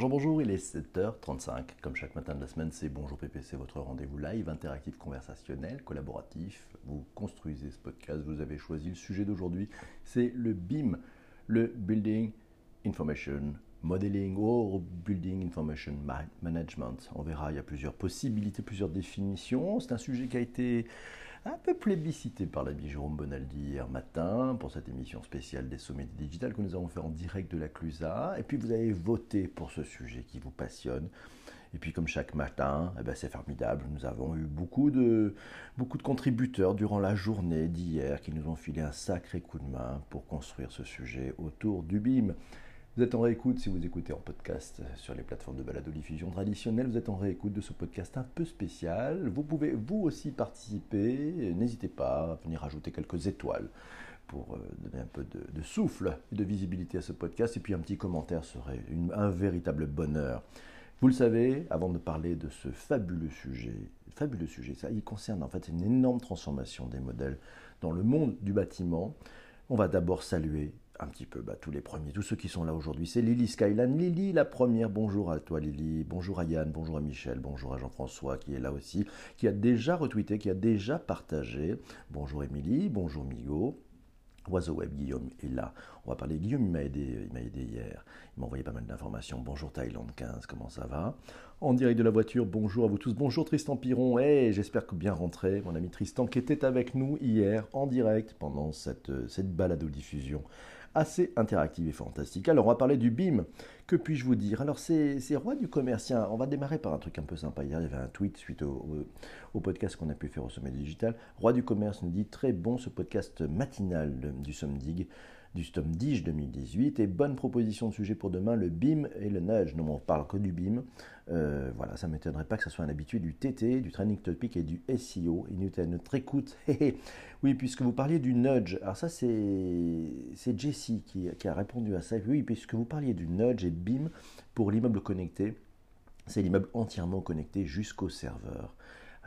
Bonjour, bonjour, il est 7h35. Comme chaque matin de la semaine, c'est Bonjour PPC, votre rendez-vous live, interactif, conversationnel, collaboratif. Vous construisez ce podcast, vous avez choisi le sujet d'aujourd'hui, c'est le BIM, le Building Information Modeling ou Building Information Management. On verra, il y a plusieurs possibilités, plusieurs définitions. C'est un sujet qui a été un peu plébiscité par l'ami Jérôme Bonaldi hier matin pour cette émission spéciale des sommets digital que nous avons fait en direct de la Clusa. Et puis vous avez voté pour ce sujet qui vous passionne. Et puis comme chaque matin, eh ben c'est formidable, nous avons eu beaucoup de, beaucoup de contributeurs durant la journée d'hier qui nous ont filé un sacré coup de main pour construire ce sujet autour du BIM. Vous êtes en réécoute si vous écoutez en podcast sur les plateformes de balado-diffusion traditionnelles. Vous êtes en réécoute de ce podcast un peu spécial. Vous pouvez vous aussi participer. N'hésitez pas à venir ajouter quelques étoiles pour euh, donner un peu de, souffle et de visibilité à ce podcast. Et puis un petit commentaire serait un véritable bonheur. Vous le savez, avant de parler de ce fabuleux sujet, fabuleux sujet, ça, il concerne en fait une énorme transformation des modèles dans le monde du bâtiment. On va d'abord saluer un petit peu bah, tous les premiers, tous ceux qui sont là aujourd'hui. C'est Lily Skyline. Lily, la première. Bonjour à toi, Lily. Bonjour à Yann. Bonjour à Michel. Bonjour à Jean-François qui est là aussi, qui a déjà retweeté, qui a déjà partagé. Bonjour Émilie. Bonjour Migo. Oiseau Web, Guillaume est là. On va parler. Guillaume, il m'a aidé, il m'a aidé hier. Il m'a envoyé pas mal d'informations. Bonjour Thaïlande 15, comment ça va? En direct de la voiture, bonjour à vous tous. Bonjour Tristan Piron. Hey, j'espère que bien rentré, mon ami Tristan, qui était avec nous hier en direct pendant cette, cette balado-diffusion assez interactive et fantastique. Alors, on va parler du BIM. Que puis-je vous dire? Alors, c'est Roi du commercien. On va démarrer par un truc un peu sympa. Hier, il y avait un tweet suite au, podcast qu'on a pu faire au Sommet Digital. Roi du commerce nous dit très bon ce podcast matinal du Somdig du Stom 2018 et bonne proposition de sujet pour demain, le BIM et le nudge. Non, on parle que du BIM. Euh, voilà, ça ne m'étonnerait pas que ce soit un habitué du TT, du Training Topic et du SEO. Et nous notre écoute. oui, puisque vous parliez du nudge. Alors ça, c'est Jessie qui, qui, a répondu à ça. Oui, puisque vous parliez du nudge et BIM pour l'immeuble connecté. C'est l'immeuble entièrement connecté jusqu'au serveur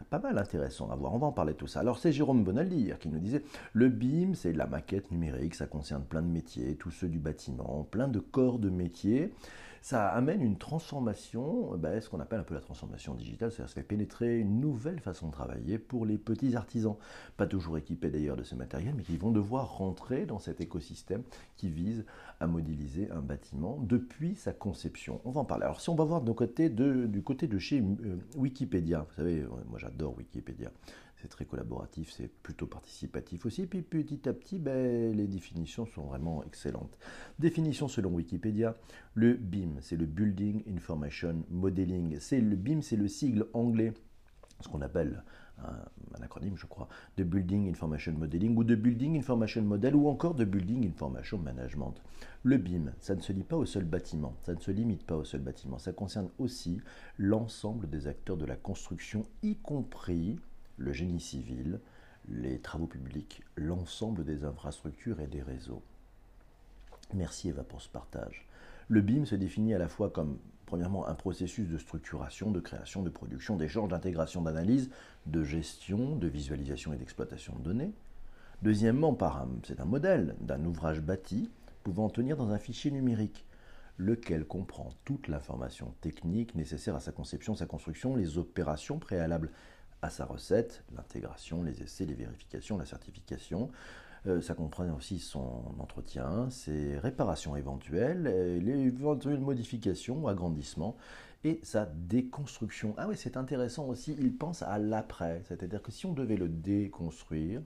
pas mal intéressant à voir. On va en parler de tout ça. Alors c'est Jérôme Bonaldi qui nous disait le BIM, c'est la maquette numérique, ça concerne plein de métiers, tous ceux du bâtiment, plein de corps de métiers ça amène une transformation, ben, ce qu'on appelle un peu la transformation digitale, c'est-à-dire ça fait pénétrer une nouvelle façon de travailler pour les petits artisans, pas toujours équipés d'ailleurs de ce matériel, mais qui vont devoir rentrer dans cet écosystème qui vise à modéliser un bâtiment depuis sa conception. On va en parler. Alors si on va voir de côté de, du côté de chez euh, Wikipédia, vous savez, moi j'adore Wikipédia, c'est très collaboratif, c'est plutôt participatif aussi. Puis petit à petit, ben, les définitions sont vraiment excellentes. Définition selon Wikipédia, le BIM, c'est le Building Information Modeling. C'est le BIM, c'est le sigle anglais, ce qu'on appelle un, acronyme, je crois, de Building Information Modeling ou de Building Information Model ou encore de Building Information Management. Le BIM, ça ne se lit pas au seul bâtiment, ça ne se limite pas au seul bâtiment, ça concerne aussi l'ensemble des acteurs de la construction, y compris le génie civil, les travaux publics, l'ensemble des infrastructures et des réseaux. Merci Eva pour ce partage. Le BIM se définit à la fois comme, premièrement, un processus de structuration, de création, de production, d'échange, d'intégration, d'analyse, de gestion, de visualisation et d'exploitation de données. Deuxièmement, c'est un modèle d'un ouvrage bâti pouvant tenir dans un fichier numérique, lequel comprend toute l'information technique nécessaire à sa conception, sa construction, les opérations préalables à sa recette, l'intégration, les essais, les vérifications, la certification. Euh, ça comprend aussi son entretien, ses réparations éventuelles, les éventuelles modifications, agrandissements et sa déconstruction. Ah oui, c'est intéressant aussi, il pense à l'après, c'est-à-dire que si on devait le déconstruire,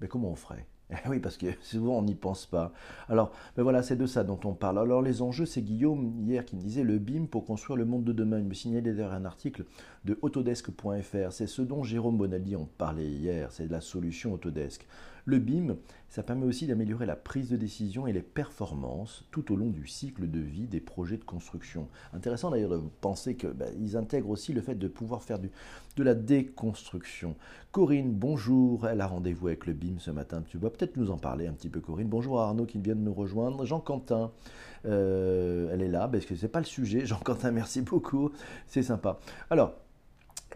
mais comment on ferait? Eh oui, parce que souvent on n'y pense pas. Alors, ben voilà, c'est de ça dont on parle. Alors, les enjeux, c'est Guillaume hier qui me disait le BIM pour construire le monde de demain. Il me signalait d'ailleurs un article de autodesk.fr. C'est ce dont Jérôme Bonaldi en parlait hier. C'est la solution Autodesk. Le BIM, ça permet aussi d'améliorer la prise de décision et les performances tout au long du cycle de vie des projets de construction. Intéressant d'ailleurs de penser qu'ils ben, intègrent aussi le fait de pouvoir faire de la déconstruction. Corinne, bonjour, elle a rendez-vous avec le BIM ce matin. Tu vas peut-être nous en parler un petit peu, Corinne. Bonjour à Arnaud qui vient de nous rejoindre. Jean-Quentin, euh, elle est là, parce que ce n'est pas le sujet. Jean-Quentin, merci beaucoup, c'est sympa. Alors,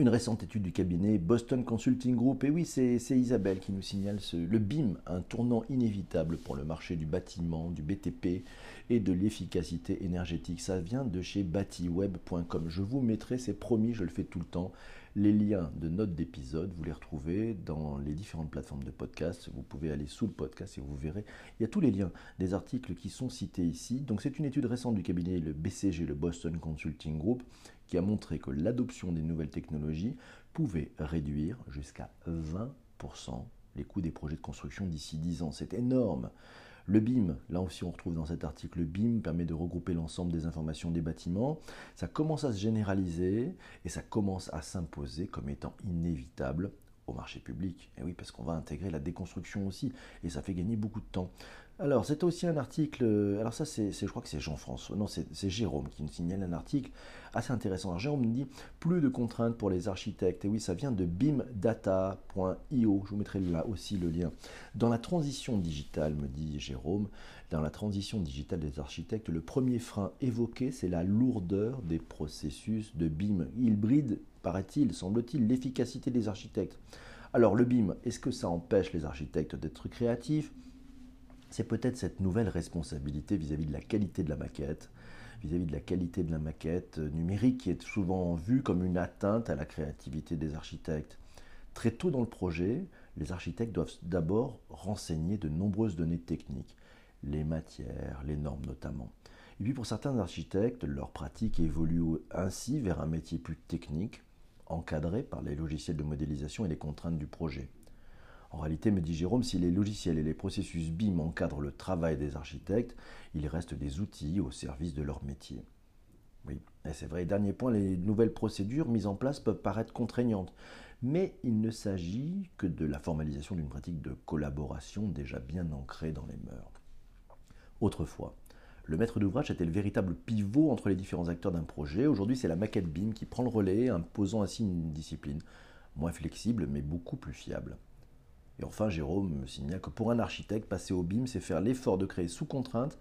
Une récente étude du cabinet Boston Consulting Group, et oui, c'est Isabelle qui nous signale ce, le BIM, un tournant inévitable pour le marché du bâtiment, du BTP et de l'efficacité énergétique. Ça vient de chez batiweb.com. Je vous mettrai, c'est promis, je le fais tout le temps, les liens de notes d'épisode, vous les retrouvez dans les différentes plateformes de podcast. Vous pouvez aller sous le podcast et vous verrez. Il y a tous les liens des articles qui sont cités ici. Donc c'est une étude récente du cabinet le BCG, le Boston Consulting Group, qui a montré que l'adoption des nouvelles technologies pouvait réduire jusqu'à 20% les coûts des projets de construction d'ici 10 ans. C'est énorme. Le BIM, là aussi on retrouve dans cet article, le BIM permet de regrouper l'ensemble des informations des bâtiments. Ça commence à se généraliser et ça commence à s'imposer comme étant inévitable au marché public. Et oui, parce qu'on va intégrer la déconstruction aussi et ça fait gagner beaucoup de temps. Alors, c'est aussi un article, euh, alors ça, c'est, je crois que c'est Jean-François, non, c'est, Jérôme qui nous signale un article assez intéressant. Alors, Jérôme me dit plus de contraintes pour les architectes. Et oui, ça vient de bimdata.io. Je vous mettrai là aussi le lien. Dans la transition digitale, me dit Jérôme, dans la transition digitale des architectes, le premier frein évoqué, c'est la lourdeur des processus de BIM. Il bride, paraît-il, semble-t-il, l'efficacité des architectes. Alors, le BIM, est-ce que ça empêche les architectes d'être créatifs? C'est peut-être cette nouvelle responsabilité vis-à-vis de la qualité de la maquette, vis-à-vis de la qualité de la maquette numérique qui est souvent vue comme une atteinte à la créativité des architectes. Très tôt dans le projet, les architectes doivent d'abord renseigner de nombreuses données techniques, les matières, les normes notamment. Et puis pour certains architectes, leur pratique évolue ainsi vers un métier plus technique, encadré par les logiciels de modélisation et les contraintes du projet. En réalité, me dit Jérôme, si les logiciels et les processus BIM encadrent le travail des architectes, il reste des outils au service de leur métier. Oui, et c'est vrai. Dernier point, les nouvelles procédures mises en place peuvent paraître contraignantes, mais il ne s'agit que de la formalisation d'une pratique de collaboration déjà bien ancrée dans les mœurs. Autrefois, le maître d'ouvrage était le véritable pivot entre les différents acteurs d'un projet. Aujourd'hui, c'est la maquette BIM qui prend le relais, imposant ainsi une discipline moins flexible mais beaucoup plus fiable. Et enfin, Jérôme me signale que pour un architecte, passer au BIM, c'est faire l'effort de créer sous contrainte,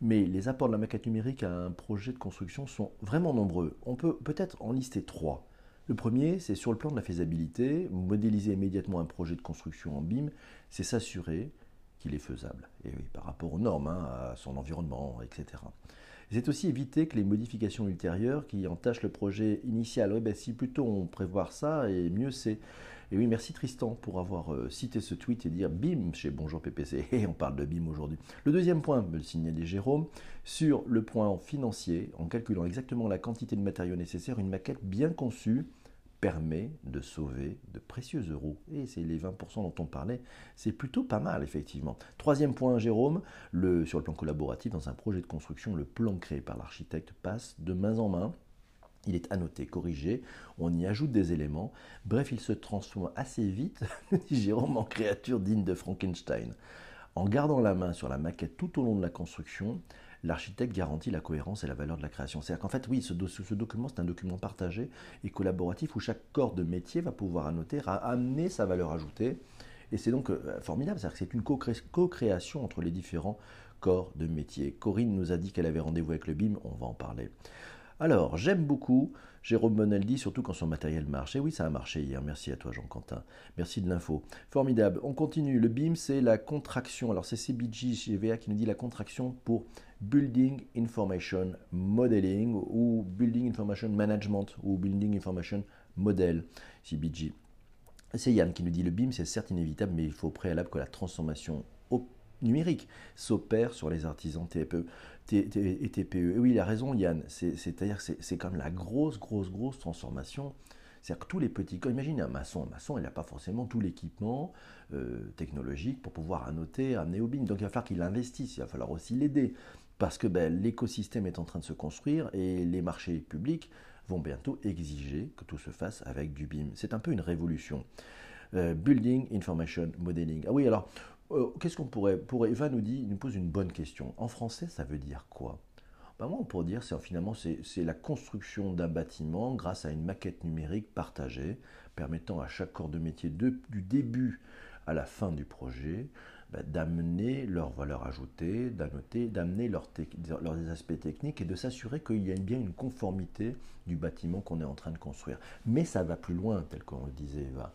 mais les apports de la maquette numérique à un projet de construction sont vraiment nombreux. On peut peut-être en lister trois. Le premier, c'est sur le plan de la faisabilité, modéliser immédiatement un projet de construction en BIM, c'est s'assurer qu'il est faisable, et oui, par rapport aux normes, hein, à son environnement, etc. C'est aussi éviter que les modifications ultérieures qui entachent le projet initial. Oui, ben, si plutôt on prévoit ça, et mieux c'est. Et oui, merci Tristan pour avoir euh, cité ce tweet et dire bim chez Bonjour PPC. Et on parle de bim aujourd'hui. Le deuxième point, me le signalait Jérôme, sur le point financier, en calculant exactement la quantité de matériaux nécessaires, une maquette bien conçue permet de sauver de précieux euros. Et c'est les 20% dont on parlait, c'est plutôt pas mal effectivement. Troisième point, Jérôme, sur le plan collaboratif, dans un projet de construction, le plan créé par l'architecte passe de main en main. Il est annoté, corrigé, on y ajoute des éléments. Bref, il se transforme assez vite, dit Jérôme, en créature digne de Frankenstein. En gardant la main sur la maquette tout au long de la construction, l'architecte garantit la cohérence et la valeur de la création. C'est-à-dire qu'en fait, oui, ce, document, c'est un document partagé et collaboratif où chaque corps de métier va pouvoir annoter, amener sa valeur ajoutée. Et c'est donc euh, formidable, c'est-à-dire que c'est une co-création entre les différents corps de métier. Corinne nous a dit qu'elle avait rendez-vous avec le BIM, on va en parler. Alors, j'aime beaucoup Jérôme Monaldi, surtout quand son matériel marche. Et oui, ça a marché hier. Merci à toi, Jean-Quentin. Merci de l'info. Formidable. On continue. Le BIM, c'est la contraction. Alors, c'est CBG GVA qui nous dit la contraction pour Building Information Modeling ou Building Information Management ou Building Information Model, CBG. C'est Yann qui nous dit le BIM, c'est certes inévitable, mais il faut au préalable que la transformation numérique s'opère sur les artisans TPE et TPE. oui, il a raison, Yann. C'est-à-dire que c'est quand même la grosse, grosse, grosse transformation. C'est-à-dire que tous les petits imaginez un maçon, un maçon, il n'a pas forcément tout l'équipement euh, technologique pour pouvoir annoter, amener au BIM. Donc il va falloir qu'il investisse, il va falloir aussi l'aider. Parce que ben, l'écosystème est en train de se construire et les marchés publics vont bientôt exiger que tout se fasse avec du BIM. C'est un peu une révolution. Euh, building Information Modeling. Ah oui, alors qu'est-ce qu'on pourrait, pour Eva nous dit, nous pose une bonne question. En français, ça veut dire quoi? Ben moi, on pourrait dire, c'est finalement, c'est la construction d'un bâtiment grâce à une maquette numérique partagée, permettant à chaque corps de métier, du début à la fin du projet, bah, d'amener leur valeur ajoutée, d'amener leurs aspects techniques et de s'assurer qu'il y a bien une conformité du bâtiment qu'on est en train de construire. Mais ça va plus loin, tel qu'on le disait Eva.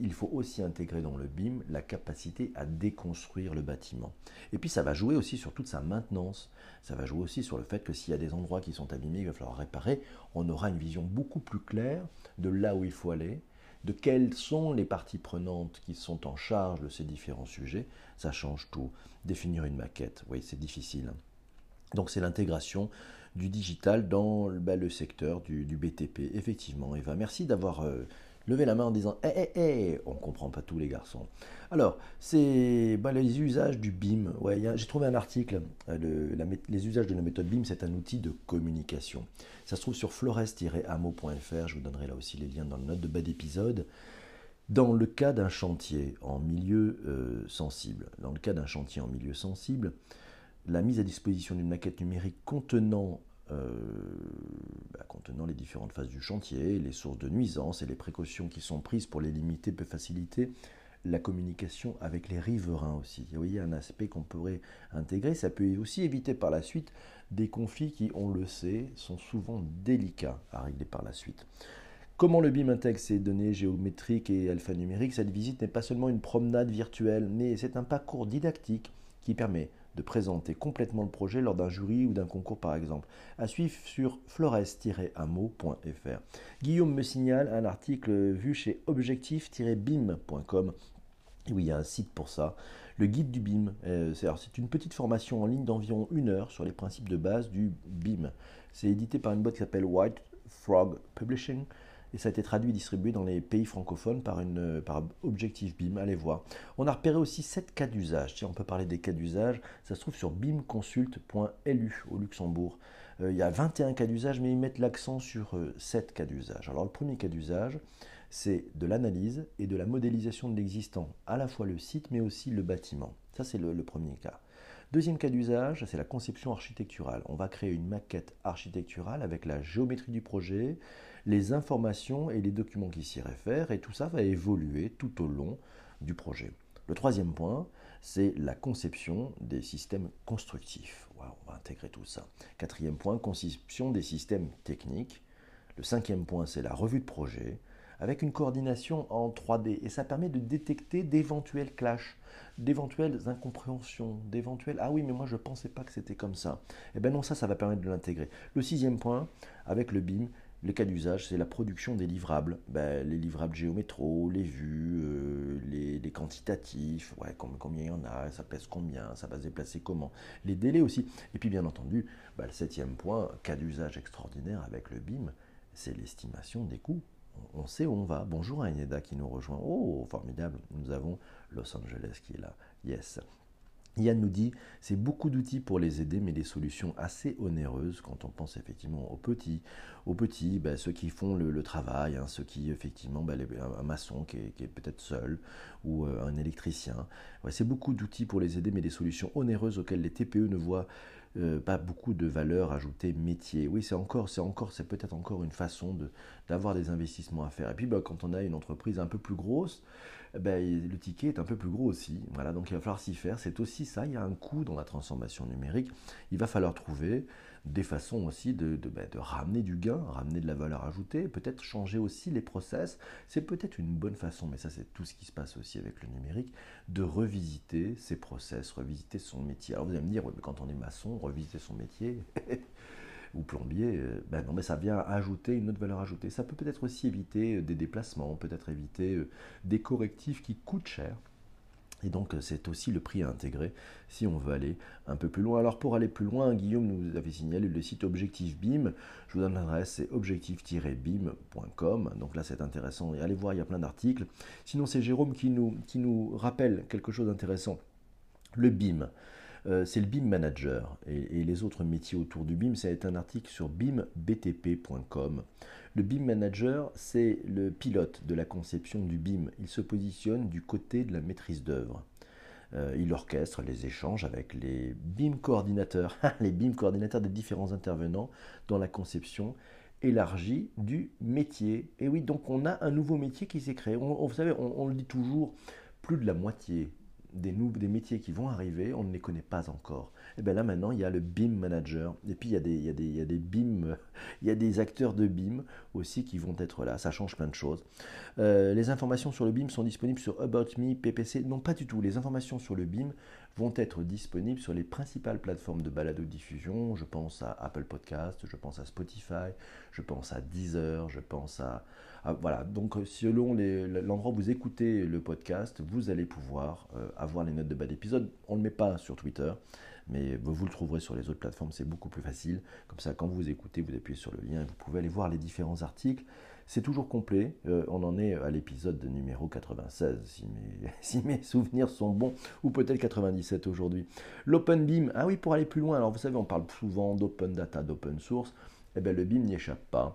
Il faut aussi intégrer dans le BIM la capacité à déconstruire le bâtiment. Et puis ça va jouer aussi sur toute sa maintenance. Ça va jouer aussi sur le fait que s'il y a des endroits qui sont abîmés, il va falloir réparer. On aura une vision beaucoup plus claire de là où il faut aller de quelles sont les parties prenantes qui sont en charge de ces différents sujets, ça change tout. Définir une maquette, oui, c'est difficile. Donc c'est l'intégration du digital dans bah, le secteur du, BTP. Effectivement, Eva, merci d'avoir euh, levé la main en disant Eh, eh, eh On ne comprend pas tous les garçons. Alors, c'est bah, les usages du BIM. Ouais, J'ai trouvé un article. Euh, les usages de la méthode BIM, c'est un outil de communication. Ça se trouve sur flores-amo.fr. Je vous donnerai là aussi les liens dans le note de bas d'épisode. Dans le cas d'un chantier en milieu euh, sensible, dans le cas d'un chantier en milieu sensible, la mise à disposition d'une maquette numérique contenant, bah, contenant les différentes phases du chantier, les sources de nuisances et les précautions qui sont prises pour les limiter peut faciliter la communication avec les riverains aussi. Vous voyez un aspect qu'on pourrait intégrer. Ça peut aussi éviter par la suite des conflits qui, on le sait, sont souvent délicats à régler par la suite. Comment le BIM intègre ces données géométriques et alphanumériques? Cette visite n'est pas seulement une promenade virtuelle, mais c'est un parcours didactique qui permet de présenter complètement le projet lors d'un jury ou d'un concours par exemple. À suivre sur flores-amo.fr. Guillaume me signale un article vu chez objectif-bim.com oui, il y a un site pour ça. Le guide du BIM, euh, c'est une petite formation en ligne d'environ une heure sur les principes de base du BIM. C'est édité par une boîte qui s'appelle White Frog Publishing et ça a été traduit et distribué dans les pays francophones par, une, par Objectif BIM. Allez voir. On a repéré aussi 7 cas d'usage. Tiens, on peut parler des cas d'usage. Ça se trouve sur bimconsult.lu au Luxembourg. Euh, il y a 21 cas d'usage, mais ils mettent l'accent sur 7 euh, cas d'usage. Alors, le premier cas d'usage, c'est de l'analyse et de la modélisation de l'existant, à la fois le site mais aussi le bâtiment. Ça, c'est le, premier cas. Deuxième cas d'usage, c'est la conception architecturale. On va créer une maquette architecturale avec la géométrie du projet, les informations et les documents qui s'y réfèrent, et tout ça va évoluer tout au long du projet. Le troisième point, c'est la conception des systèmes constructifs. on va intégrer tout ça. Quatrième point, conception des systèmes techniques. Le cinquième point, c'est la revue de projet avec une coordination en 3D. Et ça permet de détecter d'éventuels clashs, d'éventuelles incompréhensions, d'éventuels Ah oui, mais moi je ne pensais pas que c'était comme ça. Eh bien non, ça, ça va permettre de l'intégrer. Le sixième point, avec le BIM, le cas d'usage, c'est la production des livrables. Ben, les livrables géométro, les vues, euh, les, quantitatifs, combien il y en a, ça pèse combien, ça va se déplacer comment. Les délais aussi. Et puis bien entendu, ben, le septième point, cas d'usage extraordinaire avec le BIM, c'est l'estimation des coûts on sait où on va. Bonjour Agneda qui nous rejoint. Oh, formidable, nous avons Los Angeles qui est là. Yes. Yann nous dit, c'est beaucoup d'outils pour les aider, mais des solutions assez onéreuses quand on pense effectivement aux petits, aux petits, bah, ceux qui font le, travail, hein, ceux qui effectivement, bah, un maçon qui est, peut-être seul ou euh, un électricien. c'est beaucoup d'outils pour les aider, mais des solutions onéreuses auxquelles les TPE ne voient euh, pas beaucoup de valeur ajoutée métier. Oui, c'est encore, c'est encore, c'est peut-être encore une façon d'avoir des investissements à faire. Et puis, bah, quand on a une entreprise un peu plus grosse, ben, le ticket est un peu plus gros aussi. Voilà, donc il va falloir s'y faire. C'est aussi ça, il y a un coût dans la transformation numérique. Il va falloir trouver des façons aussi ben, de, ramener du gain, ramener de la valeur ajoutée, peut-être changer aussi les process. C'est peut-être une bonne façon, mais ça c'est tout ce qui se passe aussi avec le numérique, de revisiter ses process, revisiter son métier. Alors vous allez me dire, quand on est maçon, revisiter son métier, ou plombier, euh, ben non, mais ça vient ajouter une autre valeur ajoutée. Ça peut peut-être aussi éviter euh, des déplacements, peut-être éviter euh, des correctifs qui coûtent cher. Et donc c'est aussi le prix à intégrer si on veut aller un peu plus loin. Alors pour aller plus loin, Guillaume nous avait signalé le site Objectif BIM. Je vous donne l'adresse, c'est objectif-bim.com. Donc là c'est intéressant. Et allez voir, il y a plein d'articles. Sinon c'est Jérôme qui nous, qui nous rappelle quelque chose d'intéressant. Le BIM. Euh, c'est le BIM Manager. Et, les autres métiers autour du BIM, ça va un article sur bimbtp.com. Le BIM Manager, c'est le pilote de la conception du BIM. Il se positionne du côté de la maîtrise d'œuvre. Euh, il orchestre les échanges avec les BIM coordinateurs, les BIM coordinateurs des différents intervenants dans la conception élargie du métier. Et oui, donc on a un nouveau métier qui s'est créé. vous savez, on, le dit toujours, plus de la moitié des, des métiers qui vont arriver, on ne les connaît pas encore. Et bien là maintenant, il y a le BIM manager, et puis il y a des, il y a des, il y a des BIM, il y a des acteurs de BIM aussi qui vont être là, ça change plein de choses. Euh, les informations sur le BIM sont disponibles sur About Me, PPC, non pas du tout, les informations sur le BIM vont être disponibles sur les principales plateformes de balado-diffusion, je pense à Apple Podcast, je pense à Spotify, je pense à Deezer, je pense à, voilà, donc selon l'endroit où vous écoutez le podcast, vous allez pouvoir euh, avoir les notes de bas d'épisode. On ne le met pas sur Twitter, mais vous le trouverez sur les autres plateformes, c'est beaucoup plus facile. Comme ça, quand vous écoutez, vous appuyez sur le lien et vous pouvez aller voir les différents articles. C'est toujours complet. Euh, on en est à l'épisode numéro 96, si mes, souvenirs sont bons, ou peut-être 97 aujourd'hui. L'Open Beam, ah oui, pour aller plus loin, alors vous savez, on parle souvent d'open data, d'open source. Eh bien, le BIM n'y échappe pas.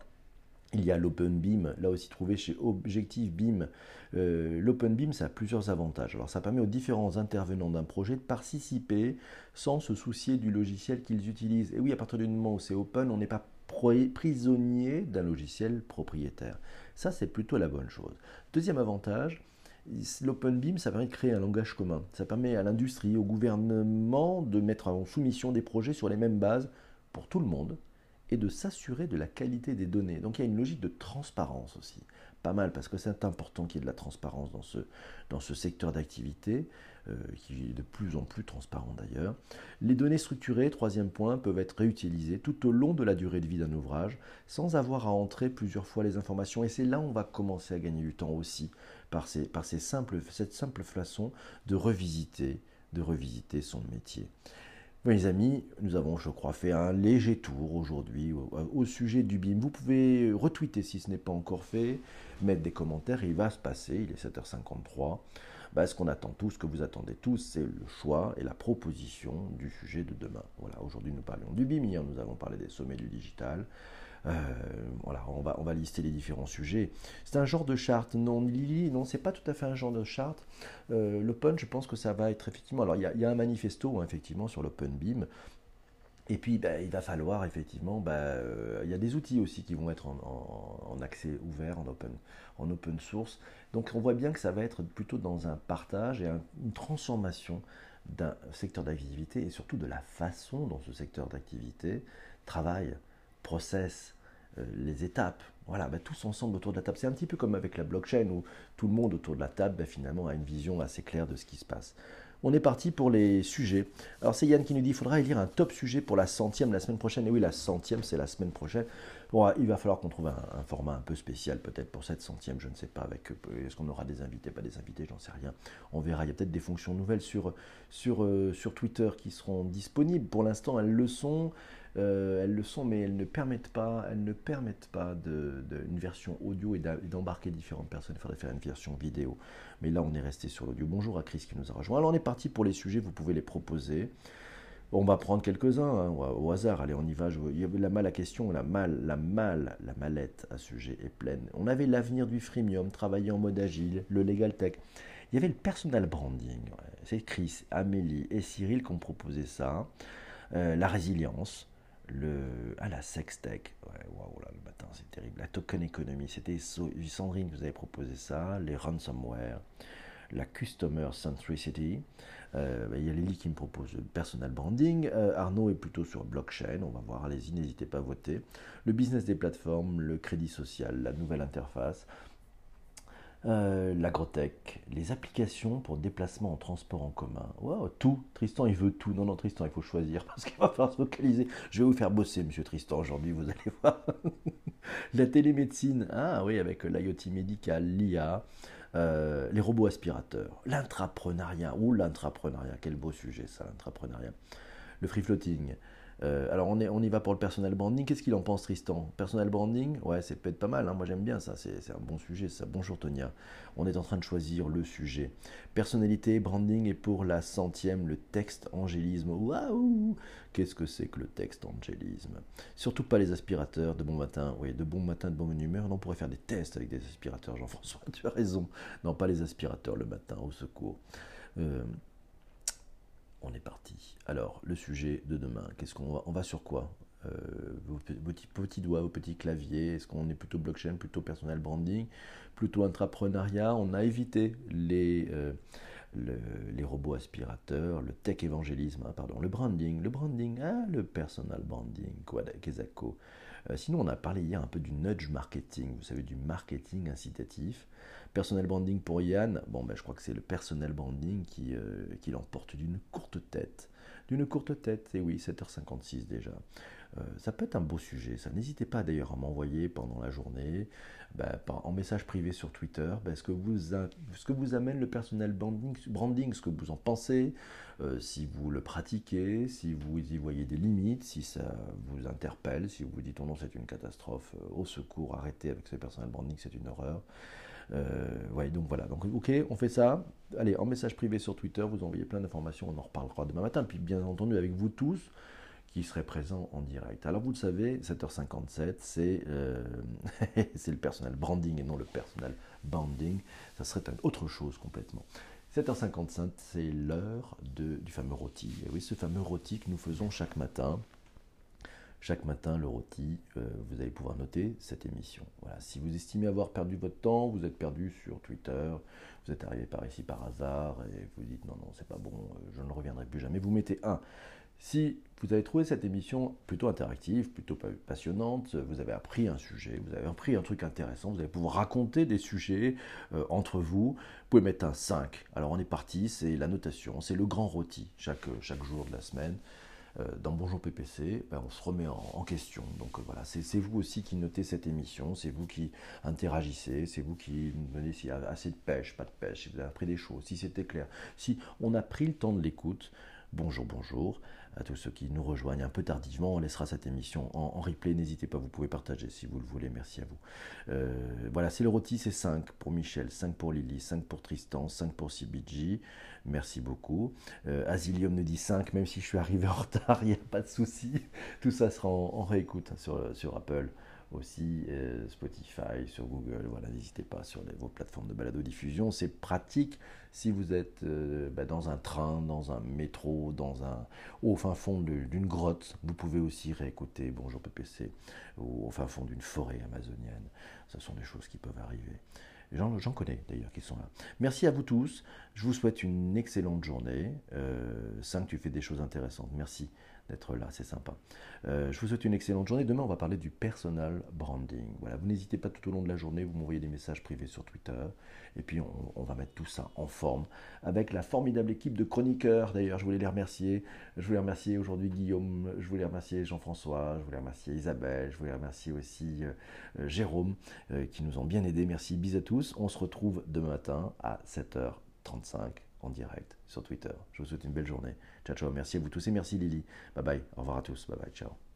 Il y a l'Open Beam, là aussi trouvé chez Objectif Beam. Euh, L'Open Beam, ça a plusieurs avantages. Alors, ça permet aux différents intervenants d'un projet de participer sans se soucier du logiciel qu'ils utilisent. Et oui, à partir du moment où c'est open, on n'est pas prisonnier d'un logiciel propriétaire. Ça, c'est plutôt la bonne chose. Deuxième avantage, l'Open Beam, ça permet de créer un langage commun. Ça permet à l'industrie, au gouvernement de mettre en soumission des projets sur les mêmes bases pour tout le monde et de s'assurer de la qualité des données. Donc il y a une logique de transparence aussi. Pas mal, parce que c'est important qu'il y ait de la transparence dans ce, dans ce secteur d'activité, euh, qui est de plus en plus transparent d'ailleurs. Les données structurées, troisième point, peuvent être réutilisées tout au long de la durée de vie d'un ouvrage, sans avoir à entrer plusieurs fois les informations. Et c'est là où on va commencer à gagner du temps aussi, par, ces, simples, cette simple façon de revisiter, de revisiter son métier. Mes amis, nous avons, je crois, fait un léger tour aujourd'hui au, sujet du BIM. Vous pouvez retweeter si ce n'est pas encore fait, mettre des commentaires, il va se passer, il est 7h53. Bah, ce qu'on attend tous, ce que vous attendez tous, c'est le choix et la proposition du sujet de demain. Voilà, aujourd'hui nous parlions du BIM, hier nous avons parlé des sommets du digital. Euh, voilà, on va, lister les différents sujets. C'est un genre de charte. Non, Lily, non, c'est pas tout à fait un genre de charte. Euh, L'open, je pense que ça va être effectivement. Alors, il y a, un manifesto, hein, effectivement, sur l'open BIM. Et puis, ben, il va falloir effectivement, ben, euh, il y a des outils aussi qui vont être en, accès ouvert, en open, en open source. Donc, on voit bien que ça va être plutôt dans un partage et une transformation d'un secteur d'activité et surtout de la façon dont ce secteur d'activité travaille process, euh, les étapes. Voilà, bah, tous ensemble autour de la table. C'est un petit peu comme avec la blockchain où tout le monde autour de la table bah, finalement a une vision assez claire de ce qui se passe. On est parti pour les sujets. Alors c'est Yann qui nous dit qu'il faudra élire un top sujet pour la centième la semaine prochaine. Et oui, la centième, c'est la semaine prochaine. Bon, il va falloir qu'on trouve un, format un peu spécial peut-être pour cette centième. Je ne sais pas avec euh, est-ce qu'on aura des invités, pas des invités, j'en sais rien. On verra. Il y a peut-être des fonctions nouvelles sur, sur, euh, sur Twitter qui seront disponibles. Pour l'instant, elles le sont. Euh, elles le sont, mais elles ne permettent pas, elles ne permettent pas de, une version audio et d'embarquer différentes personnes. Il faudrait faire une version vidéo. Mais là, on est resté sur l'audio. Bonjour à Chris qui nous a rejoint. Alors, on est parti pour les sujets. Vous pouvez les proposer. On va prendre quelques-uns hein, au hasard. Allez, on y va. il y avait la mal à question, la mal, la mal, la mallette à sujet est pleine. On avait l'avenir du freemium, travailler en mode agile, le legal tech. Il y avait le personal branding. C'est Chris, Amélie et Cyril qui ont proposé ça. Euh, la résilience, le, ah, la sextech, ouais, waouh, là, le matin, c'est terrible. La token economy, c'était Sandrine qui vous avait proposé ça. Les ransomware, la customer centricity. Euh, il y a Lily qui me propose le personal branding. Euh, Arnaud est plutôt sur blockchain. On va voir, allez-y, n'hésitez pas à voter. Le business des plateformes, le crédit social, la nouvelle interface. Euh, l'agrotech, les applications pour déplacement en transport en commun. Wow, tout. Tristan, il veut tout. Non, non, Tristan, il faut choisir parce qu'il va falloir se focaliser. Je vais vous faire bosser, monsieur Tristan, aujourd'hui, vous allez voir. La télémédecine, ah oui, avec l'IoT médical, l'IA, euh, les robots aspirateurs, l'intrapreneuriat. Ouh, l'intrapreneuriat, quel beau sujet ça, l'intrapreneuriat. Le free floating, euh, alors on, y va pour le personal branding. Qu'est-ce qu'il en pense Tristan? Personal branding? Ouais, c'est peut-être pas mal. Hein. Moi j'aime bien ça. C'est un bon sujet. Bonjour Tonia. On est en train de choisir le sujet. Personnalité, branding et pour la centième, le texte angélisme. Waouh Qu'est-ce que c'est que le texte angélisme? Surtout pas les aspirateurs de bon matin. Oui, de bon matin, de bonne humeur. on pourrait faire des tests avec des aspirateurs. Jean-François, tu as raison. Non, pas les aspirateurs le matin, au secours. Euh, on est parti. Alors, le sujet de demain, qu'est-ce qu'on va, on va sur quoi? Euh, vos, petits, doigts, vos petits claviers, est-ce qu'on est plutôt blockchain, plutôt personal branding, plutôt intrapreneuriat On a évité les, euh, robots aspirateurs, le tech évangélisme, hein, pardon, le branding, le branding, ah, le personal branding, quoi, Kezako. Euh, sinon, on a parlé hier un peu du nudge marketing, vous savez, du marketing incitatif. Personnel branding pour Yann, bon, ben, je crois que c'est le personnel branding qui, euh, qui l'emporte d'une courte tête. D'une courte tête, et oui, 7h56 déjà. Euh, ça peut être un beau sujet, ça. N'hésitez pas d'ailleurs à m'envoyer pendant la journée, ben, en message privé sur Twitter, ben, ce, que vous amène le personnel branding, branding ce que vous en pensez, si vous le pratiquez, si vous y voyez des limites, si ça vous interpelle, si vous vous dites oh non c'est une catastrophe, au secours, arrêtez avec ce personnel branding, c'est une horreur. Euh, ouais, donc voilà. Donc, ok, on fait ça. Allez, en message privé sur Twitter, vous envoyez plein d'informations, on en reparlera demain matin. Puis, bien entendu, avec vous tous qui serez présents en direct. Alors, vous le savez, 7h57, c'est euh, le personnel branding et non le personnel banding. Ça serait autre chose complètement. 7h55, c'est l'heure du fameux rôti. Et oui, ce fameux rôti que nous faisons chaque matin chaque matin, le rôti, euh, vous allez pouvoir noter cette émission. Voilà. Si vous estimez avoir perdu votre temps, vous êtes perdu sur Twitter, vous êtes arrivé par ici par hasard et vous dites non, non, c'est pas bon, euh, je ne reviendrai plus jamais, vous mettez 1. Si vous avez trouvé cette émission plutôt interactive, plutôt passionnante, vous avez appris un sujet, vous avez appris un truc intéressant, vous allez pouvoir raconter des sujets euh, entre vous, vous pouvez mettre un 5. Alors on est parti, c'est la notation, c'est le grand rôti chaque, chaque jour de la semaine. Euh, dans Bonjour PPC, ben, on se remet en, question. Donc euh, voilà, c'est vous aussi qui notez cette émission, c'est vous qui interagissez, c'est vous qui me donnez s'il y a assez de pêche, pas de pêche, si vous avez appris des choses, si c'était clair, si on a pris le temps de l'écoute. Bonjour, bonjour à tous ceux qui nous rejoignent un peu tardivement. On laissera cette émission en, replay. N'hésitez pas, vous pouvez partager si vous le voulez. Merci à vous. Euh, voilà, c'est le rôti, c'est 5 pour Michel, 5 pour Lily, 5 pour Tristan, 5 pour CBG. Merci beaucoup. Euh, Asilium nous dit 5, même si je suis arrivé en retard, il n'y a pas de souci. Tout ça sera en, réécoute sur, sur Apple aussi euh, Spotify, sur Google. Voilà, n'hésitez pas sur vos plateformes de balado-diffusion. C'est pratique si vous êtes euh, bah, dans un train, dans un métro, dans un au fin fond d'une grotte. Vous pouvez aussi réécouter Bonjour PPC ou au fin fond d'une forêt amazonienne. Ce sont des choses qui peuvent arriver. J'en connais d'ailleurs qui sont là. Merci à vous tous. Je vous souhaite une excellente journée. Euh, 5, tu fais des choses intéressantes. Merci d'être là, c'est sympa. Euh, je vous souhaite une excellente journée. Demain, on va parler du personal branding. Voilà, vous n'hésitez pas tout au long de la journée, vous m'envoyez des messages privés sur Twitter, et puis on, va mettre tout ça en forme avec la formidable équipe de chroniqueurs. D'ailleurs, je voulais les remercier. Je voulais remercier aujourd'hui Guillaume, je voulais remercier Jean-François, je voulais remercier Isabelle, je voulais remercier aussi euh, euh, Jérôme qui nous ont bien aidés. Merci, bis à tous. On se retrouve demain matin à 7h35 en direct sur Twitter. Je vous souhaite une belle journée. Ciao, ciao. Merci à vous tous et merci Lily. Bye bye. Au revoir à tous. Bye bye. Ciao.